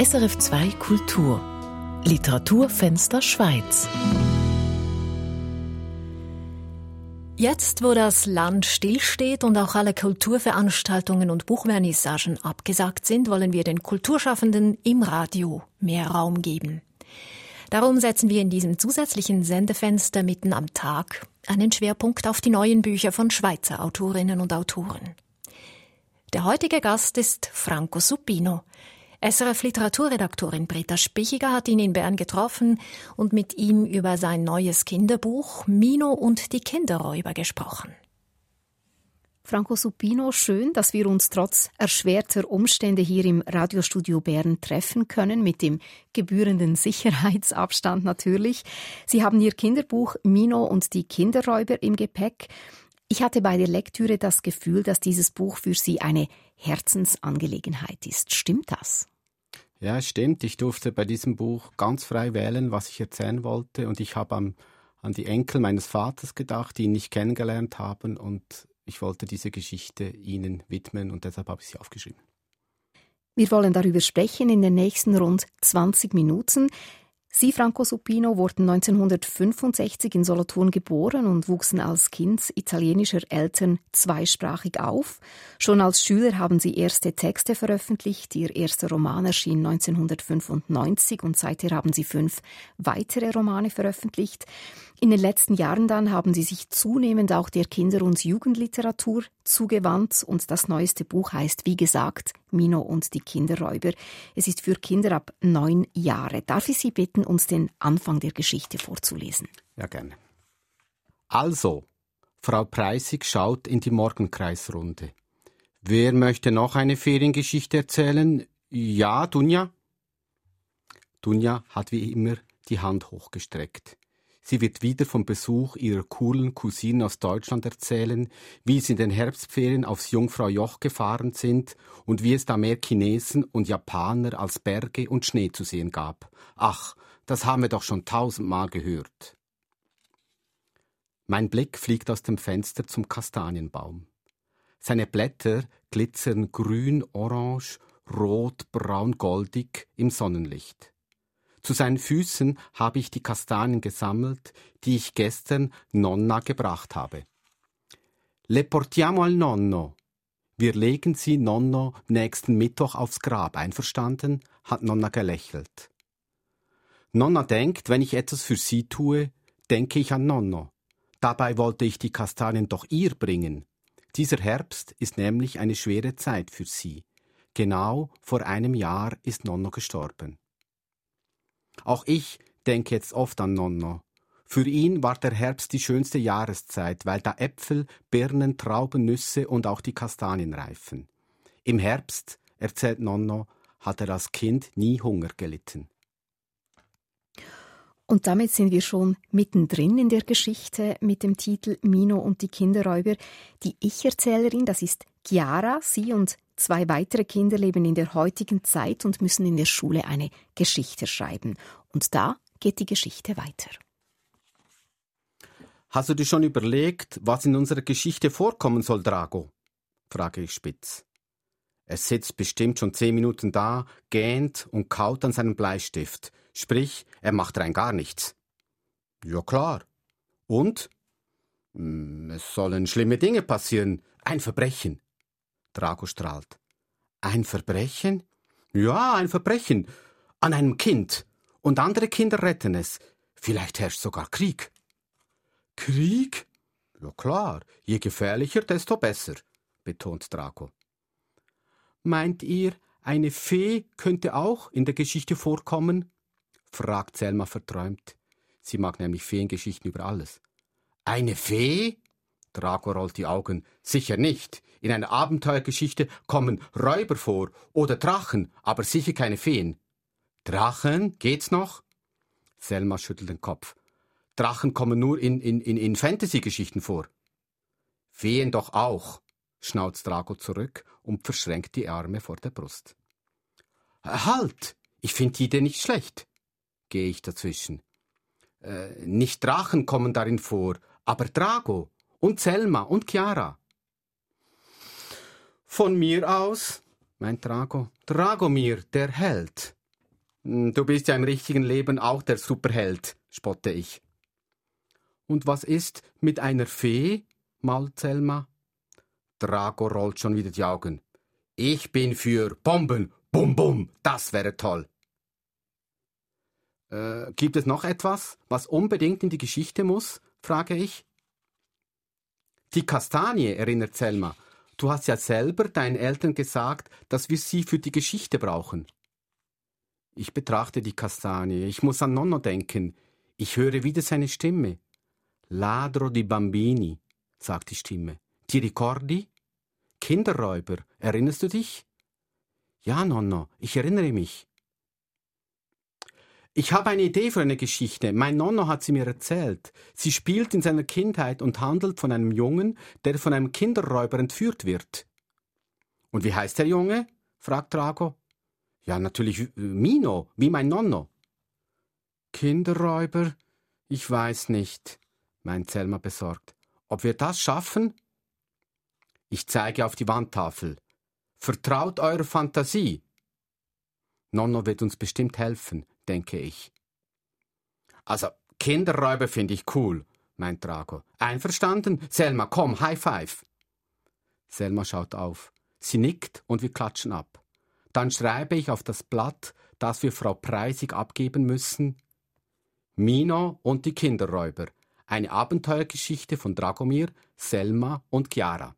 SRF 2 Kultur Literaturfenster Schweiz Jetzt, wo das Land stillsteht und auch alle Kulturveranstaltungen und Buchvernissagen abgesagt sind, wollen wir den Kulturschaffenden im Radio mehr Raum geben. Darum setzen wir in diesem zusätzlichen Sendefenster mitten am Tag einen Schwerpunkt auf die neuen Bücher von Schweizer Autorinnen und Autoren. Der heutige Gast ist Franco Supino. SRF Literaturredaktorin Britta Spichiger hat ihn in Bern getroffen und mit ihm über sein neues Kinderbuch Mino und die Kinderräuber gesprochen. Franco Supino, schön, dass wir uns trotz erschwerter Umstände hier im Radiostudio Bern treffen können, mit dem gebührenden Sicherheitsabstand natürlich. Sie haben Ihr Kinderbuch Mino und die Kinderräuber im Gepäck. Ich hatte bei der Lektüre das Gefühl, dass dieses Buch für Sie eine Herzensangelegenheit ist. Stimmt das? Ja, es stimmt. Ich durfte bei diesem Buch ganz frei wählen, was ich erzählen wollte. Und ich habe an, an die Enkel meines Vaters gedacht, die ihn nicht kennengelernt haben. Und ich wollte diese Geschichte ihnen widmen und deshalb habe ich sie aufgeschrieben. Wir wollen darüber sprechen in den nächsten rund 20 Minuten. Sie, Franco Supino, wurden 1965 in Solothurn geboren und wuchsen als Kind italienischer Eltern zweisprachig auf. Schon als Schüler haben sie erste Texte veröffentlicht. Ihr erster Roman erschien 1995 und seither haben sie fünf weitere Romane veröffentlicht. In den letzten Jahren dann haben sie sich zunehmend auch der Kinder- und Jugendliteratur zugewandt und das neueste Buch heißt, wie gesagt, Mino und die Kinderräuber. Es ist für Kinder ab neun Jahre. Darf ich Sie bitten, uns den Anfang der Geschichte vorzulesen? Ja, gerne. Also, Frau Preissig schaut in die Morgenkreisrunde. Wer möchte noch eine Feriengeschichte erzählen? Ja, Dunja? Dunja hat wie immer die Hand hochgestreckt. Sie wird wieder vom Besuch ihrer coolen Cousine aus Deutschland erzählen, wie sie in den Herbstferien aufs Jungfrau Joch gefahren sind und wie es da mehr Chinesen und Japaner als Berge und Schnee zu sehen gab. Ach, das haben wir doch schon tausendmal gehört. Mein Blick fliegt aus dem Fenster zum Kastanienbaum. Seine Blätter glitzern grün, orange, rot, braun, goldig im Sonnenlicht. Zu seinen Füßen habe ich die Kastanien gesammelt, die ich gestern Nonna gebracht habe. Le portiamo al nonno. Wir legen sie Nonno nächsten Mittwoch aufs Grab, einverstanden? hat Nonna gelächelt. Nonna denkt, wenn ich etwas für sie tue, denke ich an Nonno. Dabei wollte ich die Kastanien doch ihr bringen. Dieser Herbst ist nämlich eine schwere Zeit für sie. Genau vor einem Jahr ist Nonno gestorben. Auch ich denke jetzt oft an Nonno. Für ihn war der Herbst die schönste Jahreszeit, weil da Äpfel, Birnen, Trauben, Nüsse und auch die Kastanien reifen. Im Herbst, erzählt Nonno, hat er als Kind nie Hunger gelitten. Und damit sind wir schon mittendrin in der Geschichte mit dem Titel Mino und die Kinderräuber. Die Ich-Erzählerin, das ist Chiara. Sie und Zwei weitere Kinder leben in der heutigen Zeit und müssen in der Schule eine Geschichte schreiben. Und da geht die Geschichte weiter. Hast du dir schon überlegt, was in unserer Geschichte vorkommen soll, Drago? frage ich spitz. Er sitzt bestimmt schon zehn Minuten da, gähnt und kaut an seinem Bleistift. Sprich, er macht rein gar nichts. Ja klar. Und? Hm, es sollen schlimme Dinge passieren. Ein Verbrechen. Drago strahlt. Ein Verbrechen? Ja, ein Verbrechen. An einem Kind. Und andere Kinder retten es. Vielleicht herrscht sogar Krieg. Krieg? Ja klar, je gefährlicher, desto besser, betont Drago. Meint ihr, eine Fee könnte auch in der Geschichte vorkommen? fragt Selma verträumt. Sie mag nämlich Feengeschichten über alles. Eine Fee? Drago rollt die Augen. Sicher nicht. In einer Abenteuergeschichte kommen Räuber vor oder Drachen, aber sicher keine Feen. Drachen? Geht's noch? Selma schüttelt den Kopf. Drachen kommen nur in, in, in, in Fantasy-Geschichten vor. Feen doch auch, schnauzt Drago zurück und verschränkt die Arme vor der Brust. Halt! Ich finde die Idee nicht schlecht, gehe ich dazwischen. Äh, nicht Drachen kommen darin vor, aber Drago und Selma und Chiara. Von mir aus, meint Drago, Dragomir, der Held. Hm, du bist ja im richtigen Leben auch der Superheld, spotte ich. Und was ist mit einer Fee? malt Selma. Drago rollt schon wieder die Augen. Ich bin für Bomben, bum bum, das wäre toll. Äh, gibt es noch etwas, was unbedingt in die Geschichte muss? frage ich. Die Kastanie, erinnert Selma. Du hast ja selber deinen Eltern gesagt, dass wir sie für die Geschichte brauchen. Ich betrachte die Kastanie. Ich muss an Nonno denken. Ich höre wieder seine Stimme. Ladro di bambini, sagt die Stimme. Ti ricordi? Kinderräuber, erinnerst du dich? Ja, Nonno, ich erinnere mich. Ich habe eine Idee für eine Geschichte. Mein Nonno hat sie mir erzählt. Sie spielt in seiner Kindheit und handelt von einem Jungen, der von einem Kinderräuber entführt wird. Und wie heißt der Junge? fragt Drago. Ja, natürlich äh, Mino, wie mein Nonno. Kinderräuber? Ich weiß nicht, meint Selma besorgt. Ob wir das schaffen? Ich zeige auf die Wandtafel. Vertraut eurer Fantasie. Nonno wird uns bestimmt helfen denke ich. Also, Kinderräuber finde ich cool, meint Drago. Einverstanden? Selma, komm, High Five. Selma schaut auf. Sie nickt und wir klatschen ab. Dann schreibe ich auf das Blatt, das wir Frau Preisig abgeben müssen. Mino und die Kinderräuber. Eine Abenteuergeschichte von Dragomir, Selma und Chiara.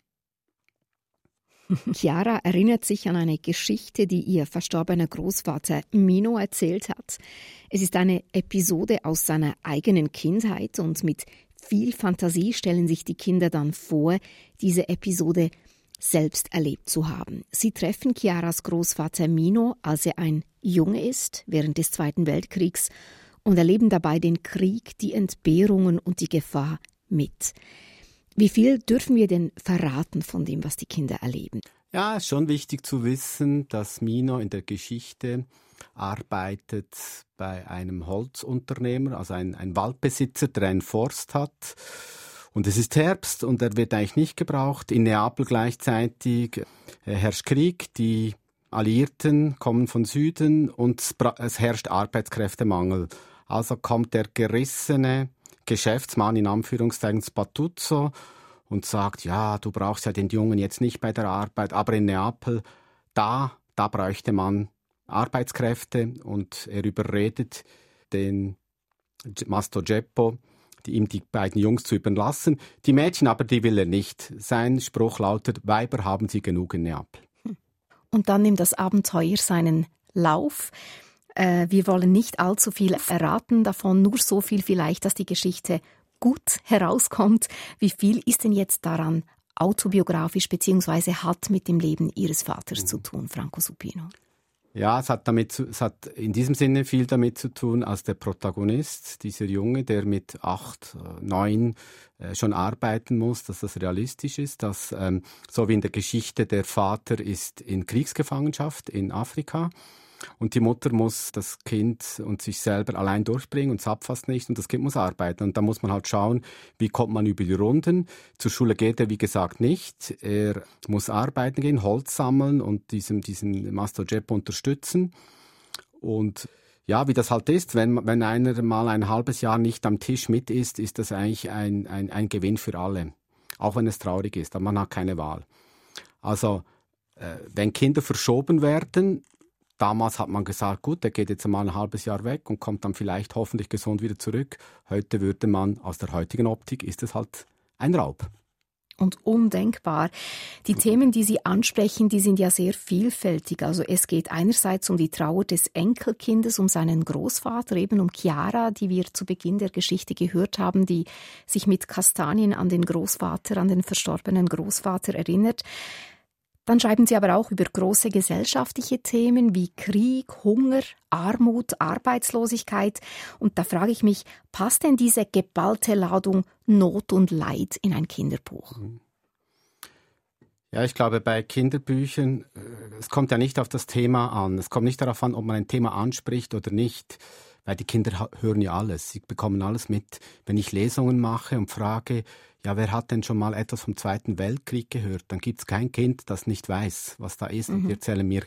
Chiara erinnert sich an eine Geschichte, die ihr verstorbener Großvater Mino erzählt hat. Es ist eine Episode aus seiner eigenen Kindheit und mit viel Fantasie stellen sich die Kinder dann vor, diese Episode selbst erlebt zu haben. Sie treffen Chiaras Großvater Mino, als er ein Junge ist, während des Zweiten Weltkriegs, und erleben dabei den Krieg, die Entbehrungen und die Gefahr mit. Wie viel dürfen wir denn verraten von dem, was die Kinder erleben? Ja, es ist schon wichtig zu wissen, dass Mino in der Geschichte arbeitet bei einem Holzunternehmer, also ein, ein Waldbesitzer, der einen Forst hat. Und es ist Herbst und er wird eigentlich nicht gebraucht. In Neapel gleichzeitig äh, herrscht Krieg, die Alliierten kommen von Süden und es herrscht Arbeitskräftemangel. Also kommt der gerissene Geschäftsmann in Anführungszeichen Spatuzzo und sagt, ja, du brauchst ja den Jungen jetzt nicht bei der Arbeit, aber in Neapel, da, da bräuchte man Arbeitskräfte und er überredet den Masto Geppo, die, ihm die beiden Jungs zu überlassen. Die Mädchen aber, die will er nicht. Sein Spruch lautet, Weiber haben sie genug in Neapel. Und dann nimmt das Abenteuer seinen Lauf. Äh, wir wollen nicht allzu viel erraten davon, nur so viel vielleicht, dass die Geschichte gut herauskommt. Wie viel ist denn jetzt daran autobiografisch beziehungsweise hat mit dem Leben Ihres Vaters mhm. zu tun, Franco Supino? Ja, es hat, damit es hat in diesem Sinne viel damit zu tun, als der Protagonist, dieser Junge, der mit acht, äh, neun äh, schon arbeiten muss, dass das realistisch ist, dass ähm, so wie in der Geschichte der Vater ist in Kriegsgefangenschaft in Afrika und die Mutter muss das Kind und sich selber allein durchbringen und zapft fast nicht und das Kind muss arbeiten. Und da muss man halt schauen, wie kommt man über die Runden. Zur Schule geht er, wie gesagt, nicht. Er muss arbeiten gehen, Holz sammeln und diesem, diesen Master Jep unterstützen. Und ja, wie das halt ist, wenn, wenn einer mal ein halbes Jahr nicht am Tisch mit ist, ist das eigentlich ein, ein, ein Gewinn für alle. Auch wenn es traurig ist, aber man hat keine Wahl. Also, äh, wenn Kinder verschoben werden, Damals hat man gesagt, gut, der geht jetzt mal ein halbes Jahr weg und kommt dann vielleicht hoffentlich gesund wieder zurück. Heute würde man, aus der heutigen Optik, ist es halt ein Raub und undenkbar. Die Themen, die Sie ansprechen, die sind ja sehr vielfältig. Also es geht einerseits um die Trauer des Enkelkindes, um seinen Großvater, eben um Chiara, die wir zu Beginn der Geschichte gehört haben, die sich mit Kastanien an den Großvater, an den verstorbenen Großvater erinnert. Dann schreiben Sie aber auch über große gesellschaftliche Themen wie Krieg, Hunger, Armut, Arbeitslosigkeit. Und da frage ich mich, passt denn diese geballte Ladung Not und Leid in ein Kinderbuch? Mhm. Ja, ich glaube, bei Kinderbüchern, äh, es kommt ja nicht auf das Thema an. Es kommt nicht darauf an, ob man ein Thema anspricht oder nicht, weil die Kinder hören ja alles. Sie bekommen alles mit. Wenn ich Lesungen mache und frage, ja, wer hat denn schon mal etwas vom Zweiten Weltkrieg gehört? Dann gibt es kein Kind, das nicht weiß, was da ist. Mhm. Und die erzählen mir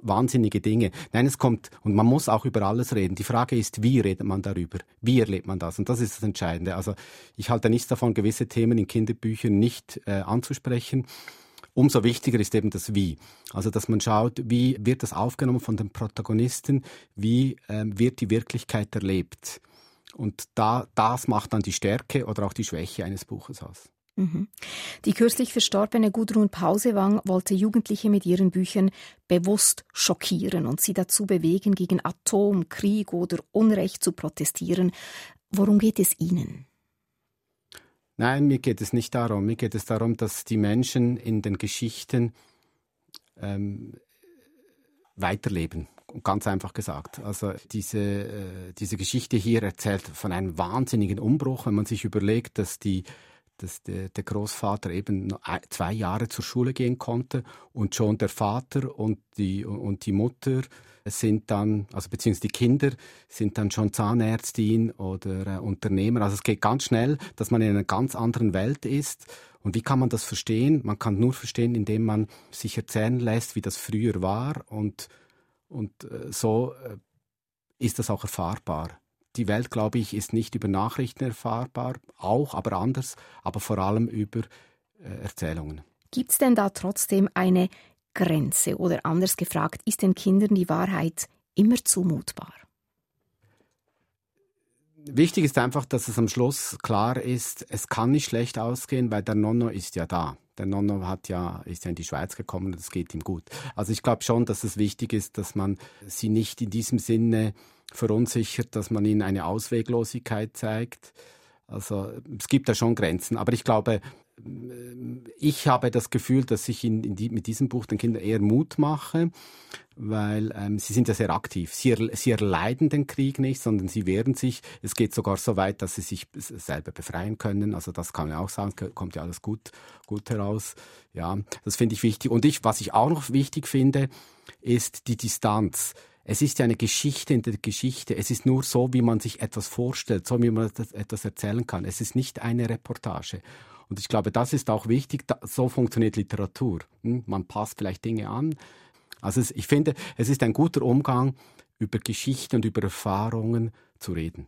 wahnsinnige Dinge. Nein, es kommt, und man muss auch über alles reden. Die Frage ist, wie redet man darüber? Wie erlebt man das? Und das ist das Entscheidende. Also ich halte nichts davon, gewisse Themen in Kinderbüchern nicht äh, anzusprechen. Umso wichtiger ist eben das Wie. Also, dass man schaut, wie wird das aufgenommen von den Protagonisten, wie ähm, wird die Wirklichkeit erlebt. Und da, das macht dann die Stärke oder auch die Schwäche eines Buches aus. Mhm. Die kürzlich verstorbene Gudrun Pausewang wollte Jugendliche mit ihren Büchern bewusst schockieren und sie dazu bewegen, gegen Atom, Krieg oder Unrecht zu protestieren. Worum geht es Ihnen? Nein, mir geht es nicht darum. Mir geht es darum, dass die Menschen in den Geschichten ähm, weiterleben. Ganz einfach gesagt. Also diese, äh, diese Geschichte hier erzählt von einem wahnsinnigen Umbruch, wenn man sich überlegt, dass die dass der, der Großvater eben zwei Jahre zur Schule gehen konnte und schon der Vater und die, und die Mutter sind dann, also beziehungsweise die Kinder sind dann schon Zahnärztin oder äh, Unternehmer. Also es geht ganz schnell, dass man in einer ganz anderen Welt ist. Und wie kann man das verstehen? Man kann nur verstehen, indem man sich erzählen lässt, wie das früher war und, und äh, so äh, ist das auch erfahrbar die Welt, glaube ich, ist nicht über Nachrichten erfahrbar, auch, aber anders, aber vor allem über äh, Erzählungen. Gibt es denn da trotzdem eine Grenze oder anders gefragt, ist den Kindern die Wahrheit immer zumutbar? Wichtig ist einfach, dass es am Schluss klar ist, es kann nicht schlecht ausgehen, weil der Nonno ist ja da. Der Nonno hat ja, ist ja in die Schweiz gekommen und es geht ihm gut. Also ich glaube schon, dass es wichtig ist, dass man sie nicht in diesem Sinne verunsichert, dass man ihnen eine Ausweglosigkeit zeigt. Also es gibt da schon Grenzen. Aber ich glaube, ich habe das Gefühl, dass ich in, in die, mit diesem Buch den Kindern eher Mut mache, weil ähm, sie sind ja sehr aktiv. Sie, er, sie erleiden den Krieg nicht, sondern sie wehren sich. Es geht sogar so weit, dass sie sich selber befreien können. Also das kann man auch sagen, kommt ja alles gut, gut heraus. Ja, das finde ich wichtig. Und ich, was ich auch noch wichtig finde, ist die Distanz. Es ist ja eine Geschichte in der Geschichte. Es ist nur so, wie man sich etwas vorstellt, so wie man etwas erzählen kann. Es ist nicht eine Reportage. Und ich glaube, das ist auch wichtig. So funktioniert Literatur. Hm? Man passt vielleicht Dinge an. Also ich finde, es ist ein guter Umgang, über Geschichte und über Erfahrungen zu reden.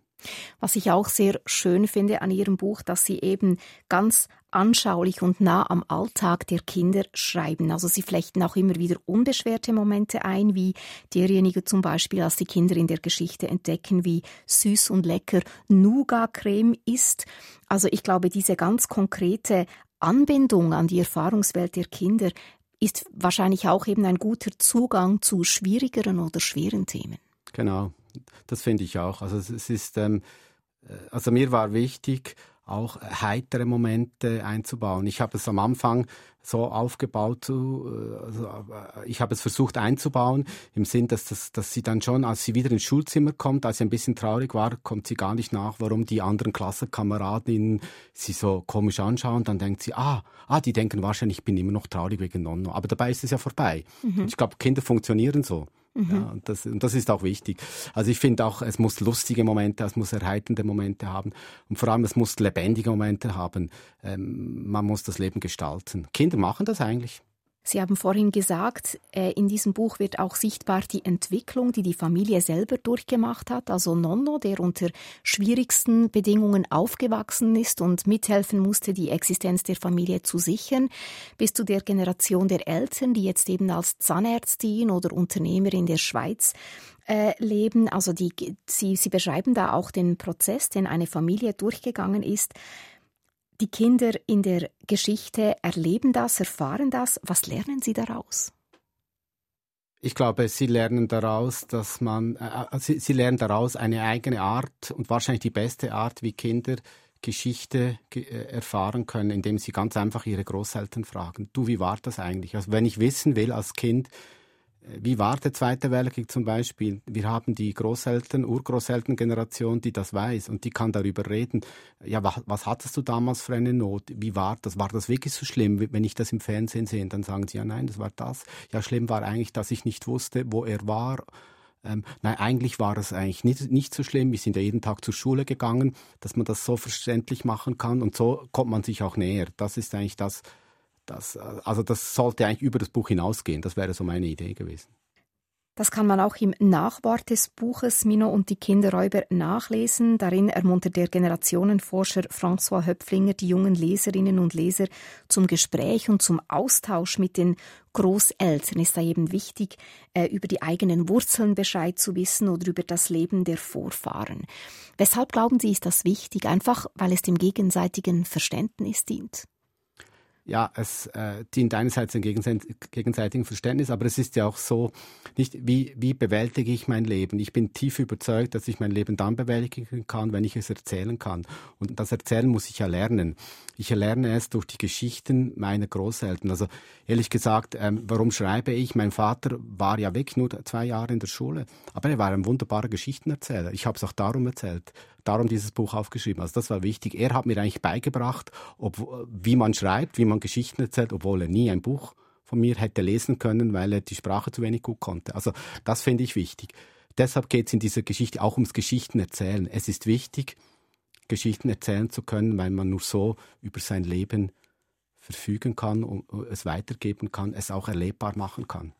Was ich auch sehr schön finde an Ihrem Buch, dass Sie eben ganz anschaulich und nah am Alltag der Kinder schreiben. Also Sie flechten auch immer wieder unbeschwerte Momente ein, wie derjenige zum Beispiel, als die Kinder in der Geschichte entdecken, wie süß und lecker Nougat-Creme ist. Also ich glaube, diese ganz konkrete Anbindung an die Erfahrungswelt der Kinder ist wahrscheinlich auch eben ein guter Zugang zu schwierigeren oder schweren Themen. Genau, das finde ich auch. Also es ist, ähm, äh, also mir war wichtig, auch heitere Momente einzubauen. Ich habe es am Anfang so aufgebaut, also äh, ich habe es versucht einzubauen, im Sinn, dass, das, dass sie dann schon, als sie wieder ins Schulzimmer kommt, als sie ein bisschen traurig war, kommt sie gar nicht nach, warum die anderen Klassenkameradinnen sie so komisch anschauen. Dann denkt sie, ah, ah, die denken wahrscheinlich, ich bin immer noch traurig wegen Nonno. Aber dabei ist es ja vorbei. Mhm. Ich glaube, Kinder funktionieren so. Mhm. Ja, und, das, und das ist auch wichtig. Also ich finde auch, es muss lustige Momente, es muss erheiternde Momente haben und vor allem es muss lebendige Momente haben. Ähm, man muss das Leben gestalten. Kinder machen das eigentlich. Sie haben vorhin gesagt, äh, in diesem Buch wird auch sichtbar die Entwicklung, die die Familie selber durchgemacht hat. Also Nonno, der unter schwierigsten Bedingungen aufgewachsen ist und mithelfen musste, die Existenz der Familie zu sichern, bis zu der Generation der Eltern, die jetzt eben als Zahnärztin oder Unternehmer in der Schweiz äh, leben. Also die, sie, sie beschreiben da auch den Prozess, den eine Familie durchgegangen ist. Die Kinder in der Geschichte erleben das, erfahren das. Was lernen sie daraus? Ich glaube, sie lernen daraus, dass man, äh, äh, sie, sie lernen daraus eine eigene Art und wahrscheinlich die beste Art, wie Kinder Geschichte äh, erfahren können, indem sie ganz einfach ihre Großeltern fragen. Du, wie war das eigentlich? Also wenn ich wissen will als Kind, wie war der Zweite Weltkrieg zum Beispiel? Wir haben die Großeltern, Urgroßelterngeneration, die das weiß und die kann darüber reden. Ja, was, was hattest du damals für eine Not? Wie war das? War das wirklich so schlimm? Wenn ich das im Fernsehen sehe, dann sagen sie, ja nein, das war das. Ja, schlimm war eigentlich, dass ich nicht wusste, wo er war. Ähm, nein, eigentlich war es eigentlich nicht, nicht so schlimm. Wir sind ja jeden Tag zur Schule gegangen, dass man das so verständlich machen kann und so kommt man sich auch näher. Das ist eigentlich das, das, also das sollte eigentlich über das Buch hinausgehen. Das wäre so meine Idee gewesen. Das kann man auch im Nachwort des Buches Mino und die Kinderräuber nachlesen. Darin ermuntert der Generationenforscher François Höpflinger die jungen Leserinnen und Leser zum Gespräch und zum Austausch mit den Großeltern. Ist da eben wichtig, äh, über die eigenen Wurzeln Bescheid zu wissen oder über das Leben der Vorfahren. Weshalb glauben Sie, ist das wichtig? Einfach, weil es dem gegenseitigen Verständnis dient? Ja, es äh, dient einerseits dem gegenseitigen Verständnis, aber es ist ja auch so, nicht wie, wie bewältige ich mein Leben? Ich bin tief überzeugt, dass ich mein Leben dann bewältigen kann, wenn ich es erzählen kann. Und das Erzählen muss ich ja lernen. Ich erlerne es durch die Geschichten meiner Großeltern. Also ehrlich gesagt, ähm, warum schreibe ich? Mein Vater war ja weg, nur zwei Jahre in der Schule, aber er war ein wunderbarer Geschichtenerzähler. Ich habe es auch darum erzählt darum dieses Buch aufgeschrieben. Also das war wichtig. Er hat mir eigentlich beigebracht, ob, wie man schreibt, wie man Geschichten erzählt, obwohl er nie ein Buch von mir hätte lesen können, weil er die Sprache zu wenig gut konnte. Also das finde ich wichtig. Deshalb geht es in dieser Geschichte auch ums Geschichten erzählen. Es ist wichtig, Geschichten erzählen zu können, weil man nur so über sein Leben verfügen kann und es weitergeben kann, es auch erlebbar machen kann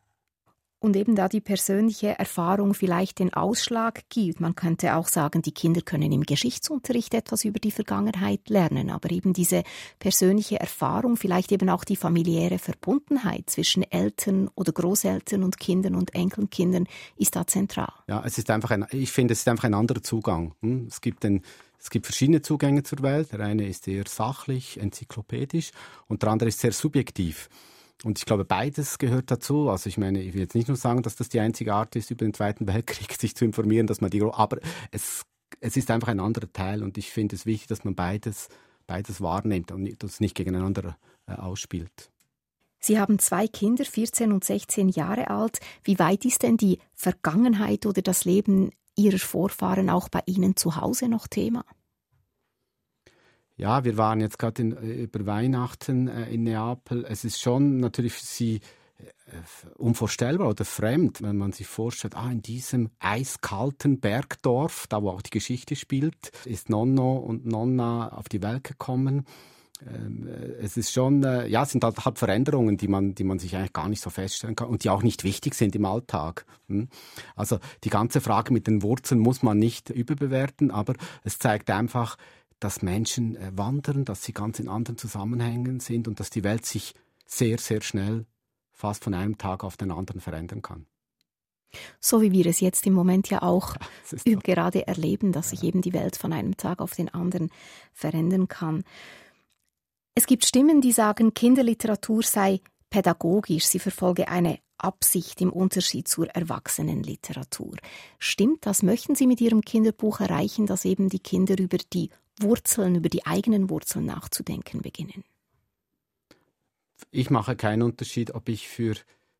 und eben da die persönliche Erfahrung vielleicht den Ausschlag gibt. Man könnte auch sagen, die Kinder können im Geschichtsunterricht etwas über die Vergangenheit lernen, aber eben diese persönliche Erfahrung, vielleicht eben auch die familiäre Verbundenheit zwischen Eltern oder Großeltern und Kindern und Enkelkindern ist da zentral. Ja, es ist einfach ein, ich finde, es ist einfach ein anderer Zugang. Hm? Es gibt den es gibt verschiedene Zugänge zur Welt. Der eine ist eher sachlich, enzyklopädisch und der andere ist sehr subjektiv. Und ich glaube, beides gehört dazu. Also ich meine, ich will jetzt nicht nur sagen, dass das die einzige Art ist, über den Zweiten Weltkrieg sich zu informieren, dass man die, aber es, es ist einfach ein anderer Teil und ich finde es wichtig, dass man beides, beides wahrnimmt und das nicht gegeneinander äh, ausspielt. Sie haben zwei Kinder, 14 und 16 Jahre alt. Wie weit ist denn die Vergangenheit oder das Leben Ihrer Vorfahren auch bei Ihnen zu Hause noch Thema? Ja, wir waren jetzt gerade äh, über Weihnachten äh, in Neapel. Es ist schon natürlich für sie äh, unvorstellbar oder fremd, wenn man sich vorstellt, ah, in diesem eiskalten Bergdorf, da wo auch die Geschichte spielt, ist Nonno und Nonna auf die Welt gekommen. Ähm, äh, es ist schon, äh, ja, es sind halt, halt Veränderungen, die man, die man sich eigentlich gar nicht so feststellen kann und die auch nicht wichtig sind im Alltag. Hm? Also die ganze Frage mit den Wurzeln muss man nicht überbewerten, aber es zeigt einfach, dass Menschen äh, wandern, dass sie ganz in anderen Zusammenhängen sind und dass die Welt sich sehr, sehr schnell fast von einem Tag auf den anderen verändern kann. So wie wir es jetzt im Moment ja auch ja, gerade erleben, dass sich eben die Welt von einem Tag auf den anderen verändern kann. Es gibt Stimmen, die sagen, Kinderliteratur sei pädagogisch, sie verfolge eine Absicht im Unterschied zur Erwachsenenliteratur. Stimmt das? Möchten Sie mit Ihrem Kinderbuch erreichen, dass eben die Kinder über die Wurzeln, über die eigenen Wurzeln nachzudenken beginnen? Ich mache keinen Unterschied, ob ich für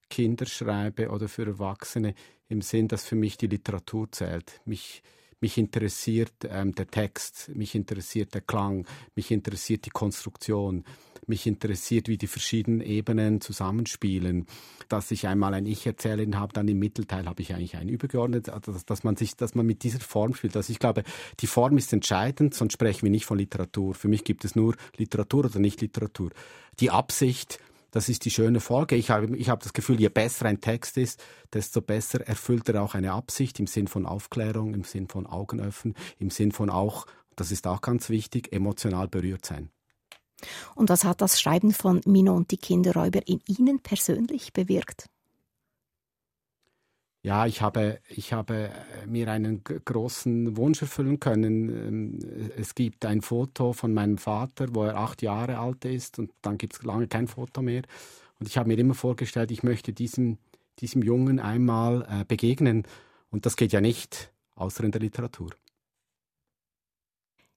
Kinder schreibe oder für Erwachsene, im Sinn, dass für mich die Literatur zählt. Mich, mich interessiert ähm, der Text, mich interessiert der Klang, mich interessiert die Konstruktion. Mich interessiert, wie die verschiedenen Ebenen zusammenspielen. Dass ich einmal ein Ich-Erzählerin habe, dann im Mittelteil habe ich eigentlich ein übergeordnet, also dass, dass, man sich, dass man mit dieser Form spielt. Also ich glaube, die Form ist entscheidend, sonst sprechen wir nicht von Literatur. Für mich gibt es nur Literatur oder nicht Literatur. Die Absicht, das ist die schöne Folge. Ich habe, ich habe das Gefühl, je besser ein Text ist, desto besser erfüllt er auch eine Absicht im Sinn von Aufklärung, im Sinn von Augenöffnen, im Sinn von auch, das ist auch ganz wichtig, emotional berührt sein. Und was hat das Schreiben von Mino und die Kinderräuber in Ihnen persönlich bewirkt? Ja, ich habe, ich habe äh, mir einen großen Wunsch erfüllen können. Ähm, es gibt ein Foto von meinem Vater, wo er acht Jahre alt ist und dann gibt es lange kein Foto mehr. Und ich habe mir immer vorgestellt, ich möchte diesem, diesem Jungen einmal äh, begegnen. Und das geht ja nicht, außer in der Literatur.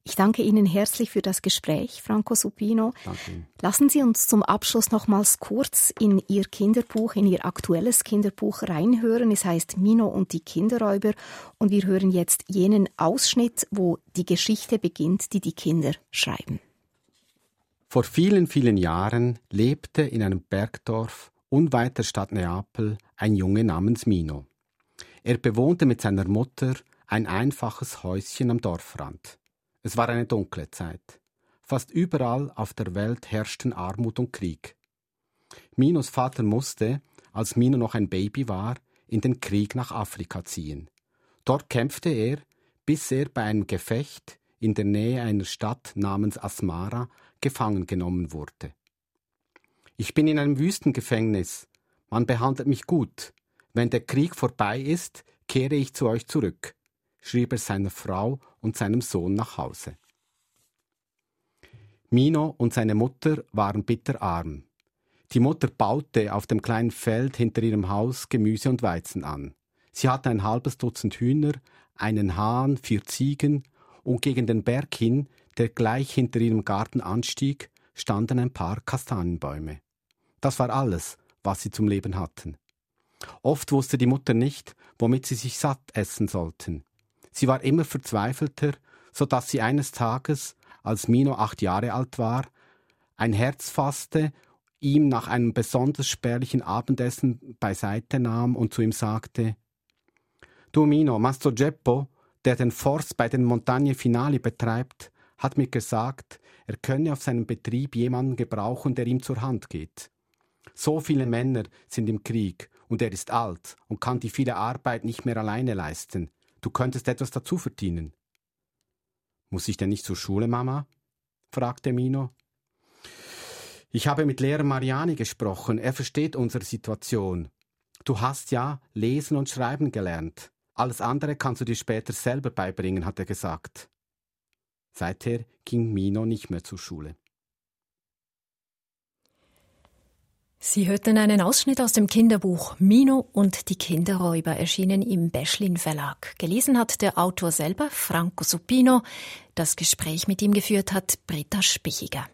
Ich danke Ihnen herzlich für das Gespräch, Franco Supino. Danke. Lassen Sie uns zum Abschluss nochmals kurz in Ihr Kinderbuch, in Ihr aktuelles Kinderbuch reinhören. Es heißt Mino und die Kinderräuber und wir hören jetzt jenen Ausschnitt, wo die Geschichte beginnt, die die Kinder schreiben. Vor vielen, vielen Jahren lebte in einem Bergdorf unweit der Stadt Neapel ein Junge namens Mino. Er bewohnte mit seiner Mutter ein einfaches Häuschen am Dorfrand. Es war eine dunkle Zeit. Fast überall auf der Welt herrschten Armut und Krieg. Minos Vater musste, als Mino noch ein Baby war, in den Krieg nach Afrika ziehen. Dort kämpfte er, bis er bei einem Gefecht in der Nähe einer Stadt namens Asmara gefangen genommen wurde. Ich bin in einem Wüstengefängnis. Man behandelt mich gut. Wenn der Krieg vorbei ist, kehre ich zu euch zurück, schrieb er seiner Frau und seinem Sohn nach Hause. Mino und seine Mutter waren bitterarm. Die Mutter baute auf dem kleinen Feld hinter ihrem Haus Gemüse und Weizen an. Sie hatte ein halbes Dutzend Hühner, einen Hahn, vier Ziegen und gegen den Berg hin, der gleich hinter ihrem Garten anstieg, standen ein paar Kastanienbäume. Das war alles, was sie zum Leben hatten. Oft wusste die Mutter nicht, womit sie sich satt essen sollten. Sie war immer verzweifelter, so dass sie eines Tages, als Mino acht Jahre alt war, ein Herz fasste, ihm nach einem besonders spärlichen Abendessen beiseite nahm und zu ihm sagte Du Mino, Mastro Geppo, der den Forst bei den Montagne Finali betreibt, hat mir gesagt, er könne auf seinem Betrieb jemanden gebrauchen, der ihm zur Hand geht. So viele Männer sind im Krieg und er ist alt und kann die viele Arbeit nicht mehr alleine leisten. Du könntest etwas dazu verdienen. Muss ich denn nicht zur Schule, Mama? fragte Mino. Ich habe mit Lehrer Mariani gesprochen. Er versteht unsere Situation. Du hast ja lesen und schreiben gelernt. Alles andere kannst du dir später selber beibringen, hat er gesagt. Seither ging Mino nicht mehr zur Schule. Sie hörten einen Ausschnitt aus dem Kinderbuch Mino und die Kinderräuber, erschienen im Beschlin Verlag. Gelesen hat der Autor selber, Franco Supino. Das Gespräch mit ihm geführt hat Britta Spichiger.